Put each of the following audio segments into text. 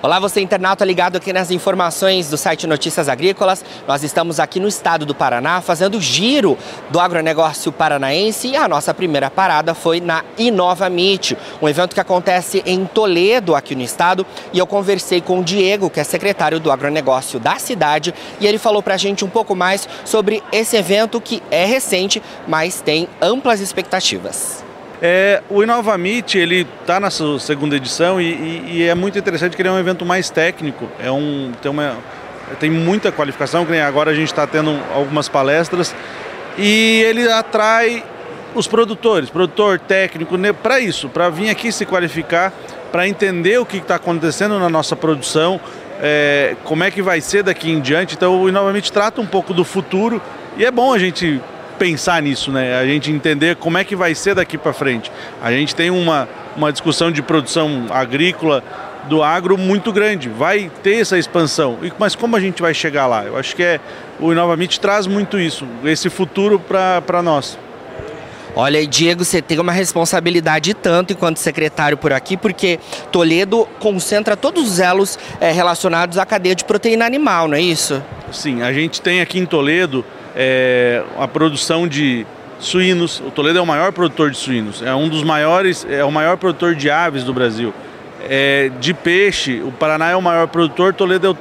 Olá, você internauta ligado aqui nas informações do site Notícias Agrícolas. Nós estamos aqui no estado do Paraná fazendo o giro do agronegócio paranaense e a nossa primeira parada foi na Inova Meet, um evento que acontece em Toledo, aqui no estado. E eu conversei com o Diego, que é secretário do agronegócio da cidade, e ele falou pra gente um pouco mais sobre esse evento que é recente, mas tem amplas expectativas. É, o Inova Meet, ele está na sua segunda edição e, e, e, é muito interessante que ele é um evento mais técnico, é um, tem, uma, tem muita qualificação, que agora a gente está tendo algumas palestras e ele atrai os produtores, produtor técnico, né, para isso, para vir aqui se qualificar, para entender o que está acontecendo na nossa produção, é, como é que vai ser daqui em diante. Então o Inova Meet trata um pouco do futuro e é bom a gente pensar nisso, né? A gente entender como é que vai ser daqui para frente. A gente tem uma, uma discussão de produção agrícola do agro muito grande, vai ter essa expansão. Mas como a gente vai chegar lá? Eu acho que é o Inovamite traz muito isso, esse futuro para nós. Olha, Diego, você tem uma responsabilidade tanto enquanto secretário por aqui, porque Toledo concentra todos os elos é, relacionados à cadeia de proteína animal, não é isso? Sim, a gente tem aqui em Toledo é, a produção de suínos. O Toledo é o maior produtor de suínos, é um dos maiores, é o maior produtor de aves do Brasil. É, de peixe, o Paraná é o maior produtor, Toledo é o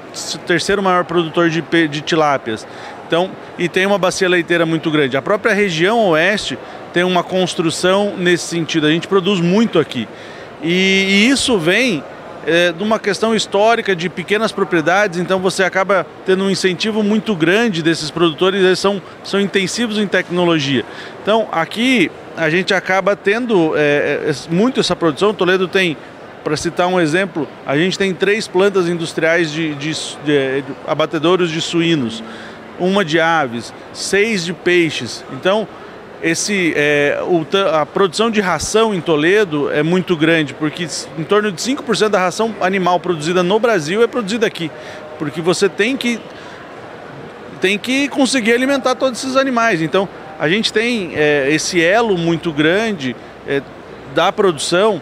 terceiro maior produtor de, de tilápias. Então, e tem uma bacia leiteira muito grande. A própria região oeste tem uma construção nesse sentido. A gente produz muito aqui. E, e isso vem é, de uma questão histórica de pequenas propriedades, então você acaba tendo um incentivo muito grande desses produtores, eles são, são intensivos em tecnologia. Então aqui a gente acaba tendo é, muito essa produção. Toledo tem, para citar um exemplo, a gente tem três plantas industriais de, de, de, de abatedouros de suínos, uma de aves, seis de peixes. Então esse, é, o, a produção de ração em Toledo é muito grande, porque em torno de 5% da ração animal produzida no Brasil é produzida aqui. Porque você tem que, tem que conseguir alimentar todos esses animais. Então, a gente tem é, esse elo muito grande é, da produção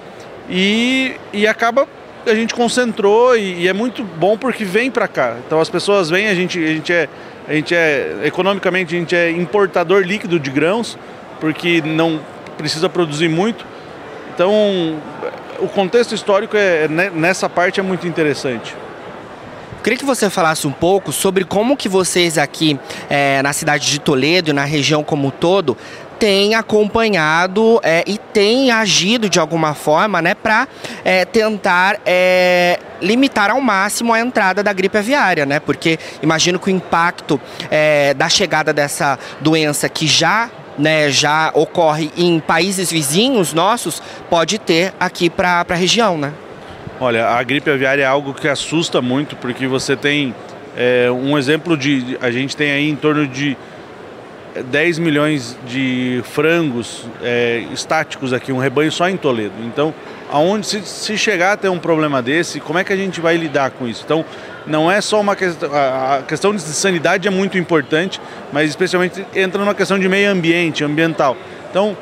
e, e acaba a gente concentrou e, e é muito bom porque vem para cá. Então as pessoas vêm, a gente, a gente é a gente é, economicamente, a gente é importador líquido de grãos, porque não precisa produzir muito. Então, o contexto histórico é, né, nessa parte é muito interessante. Queria que você falasse um pouco sobre como que vocês aqui é, na cidade de Toledo na região como um todo têm acompanhado é, e têm agido de alguma forma né, para é, tentar é, limitar ao máximo a entrada da gripe aviária, né? Porque imagino que o impacto é, da chegada dessa doença que já né, já ocorre em países vizinhos nossos, pode ter aqui para a região, né? Olha, a gripe aviária é algo que assusta muito, porque você tem é, um exemplo de. A gente tem aí em torno de 10 milhões de frangos é, estáticos aqui, um rebanho só em Toledo. Então, aonde se, se chegar a ter um problema desse, como é que a gente vai lidar com isso? Então, não é só uma questão. A questão de sanidade é muito importante, mas especialmente entra numa questão de meio ambiente, ambiental. Então,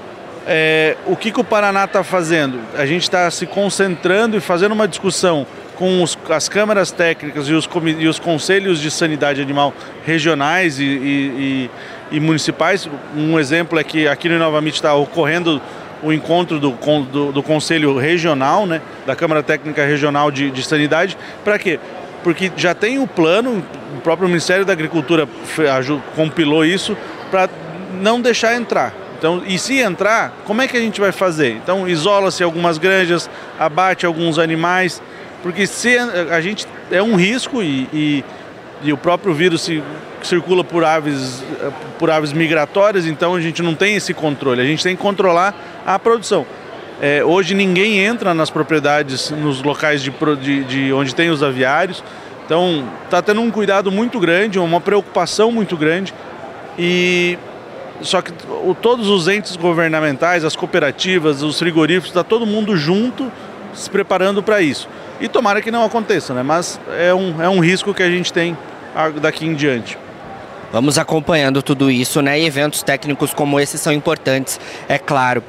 é, o que, que o Paraná está fazendo? A gente está se concentrando e fazendo uma discussão com os, as câmaras técnicas e os, e os, conselhos de sanidade animal regionais e, e, e, municipais. Um exemplo é que aqui no Novamente está ocorrendo o encontro do, do, do, Conselho Regional, né, da Câmara Técnica Regional de, de Sanidade. Para quê? Porque já tem o plano, o próprio Ministério da Agricultura compilou isso para não deixar entrar. Então, e se entrar, como é que a gente vai fazer? Então, isola-se algumas granjas, abate alguns animais, porque se a gente é um risco e, e, e o próprio vírus se, circula por aves, por aves migratórias, então a gente não tem esse controle. A gente tem que controlar a produção. É, hoje ninguém entra nas propriedades, nos locais de, de, de onde tem os aviários. Então está tendo um cuidado muito grande, uma preocupação muito grande. E só que o, todos os entes governamentais, as cooperativas, os frigoríficos, está todo mundo junto se preparando para isso. E tomara que não aconteça, né? mas é um, é um risco que a gente tem daqui em diante. Vamos acompanhando tudo isso, né? E eventos técnicos como esse são importantes, é claro.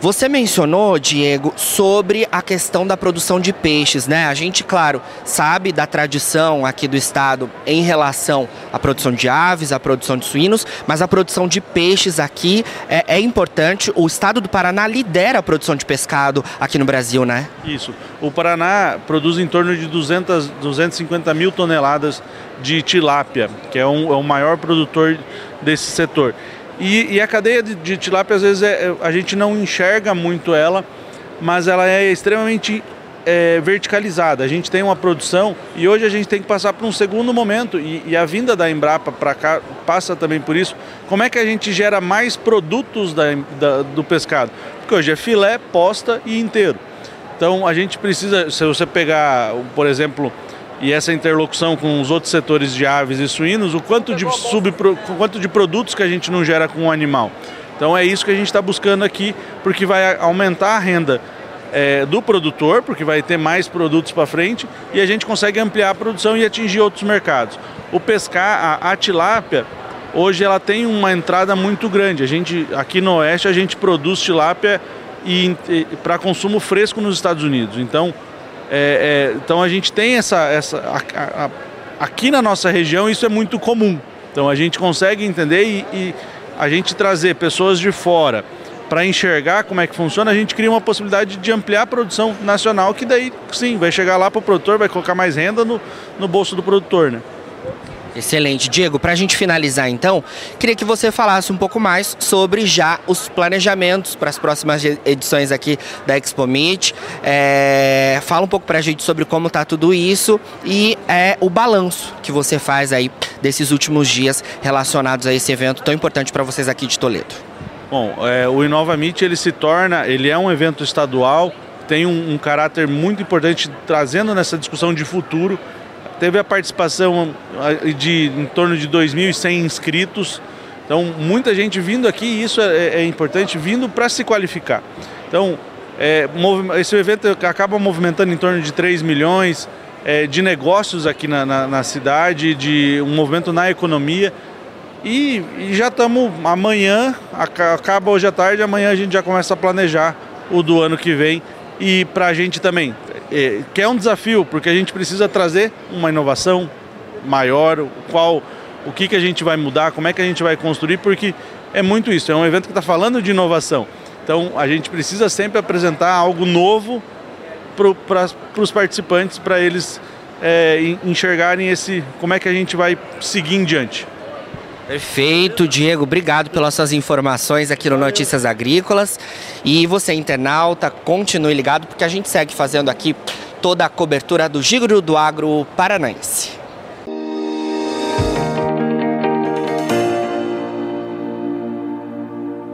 Você mencionou, Diego, sobre a questão da produção de peixes, né? A gente, claro, sabe da tradição aqui do estado em relação à produção de aves, à produção de suínos, mas a produção de peixes aqui é, é importante. O estado do Paraná lidera a produção de pescado aqui no Brasil, né? Isso. O Paraná produz em torno de 200, 250 mil toneladas de tilápia, que é, um, é o maior produtor desse setor. E, e a cadeia de, de tilápia, às vezes, é, é, a gente não enxerga muito ela, mas ela é extremamente é, verticalizada. A gente tem uma produção e hoje a gente tem que passar para um segundo momento e, e a vinda da Embrapa para cá passa também por isso. Como é que a gente gera mais produtos da, da, do pescado? Porque hoje é filé, posta e inteiro. Então a gente precisa, se você pegar, por exemplo, e essa interlocução com os outros setores de aves e suínos, o quanto de, subpro, quanto de produtos que a gente não gera com o animal. Então é isso que a gente está buscando aqui, porque vai aumentar a renda é, do produtor, porque vai ter mais produtos para frente, e a gente consegue ampliar a produção e atingir outros mercados. O pescar, a, a tilápia, hoje ela tem uma entrada muito grande. A gente, aqui no Oeste, a gente produz tilápia e, e para consumo fresco nos Estados Unidos. Então, é, é, então a gente tem essa, essa a, a, aqui na nossa região isso é muito comum. Então a gente consegue entender e, e a gente trazer pessoas de fora para enxergar como é que funciona, a gente cria uma possibilidade de ampliar a produção nacional, que daí sim vai chegar lá para o produtor, vai colocar mais renda no, no bolso do produtor, né? Excelente. Diego, para a gente finalizar então, queria que você falasse um pouco mais sobre já os planejamentos para as próximas edições aqui da Expo Meet. É, fala um pouco para a gente sobre como está tudo isso e é, o balanço que você faz aí desses últimos dias relacionados a esse evento tão importante para vocês aqui de Toledo. Bom, é, o Inova Meet ele se torna, ele é um evento estadual, tem um, um caráter muito importante trazendo nessa discussão de futuro teve a participação de em torno de 2.100 inscritos. Então, muita gente vindo aqui, e isso é, é importante, vindo para se qualificar. Então, é, esse evento acaba movimentando em torno de 3 milhões é, de negócios aqui na, na, na, cidade, de um movimento na economia. E, e já estamos amanhã, acaba hoje à tarde, amanhã a gente já começa a planejar o do ano que vem. E para a gente também é, que é um desafio, porque a gente precisa trazer uma inovação maior, qual, o que, que a gente vai mudar, como é que a gente vai construir, porque é muito isso, é um evento que está falando de inovação. Então a gente precisa sempre apresentar algo novo para os participantes, para eles é, enxergarem esse como é que a gente vai seguir em diante. Perfeito, Diego. Obrigado pelas suas informações aqui no Notícias Agrícolas. E você, internauta, continue ligado, porque a gente segue fazendo aqui toda a cobertura do Giro do Agro Paranaense.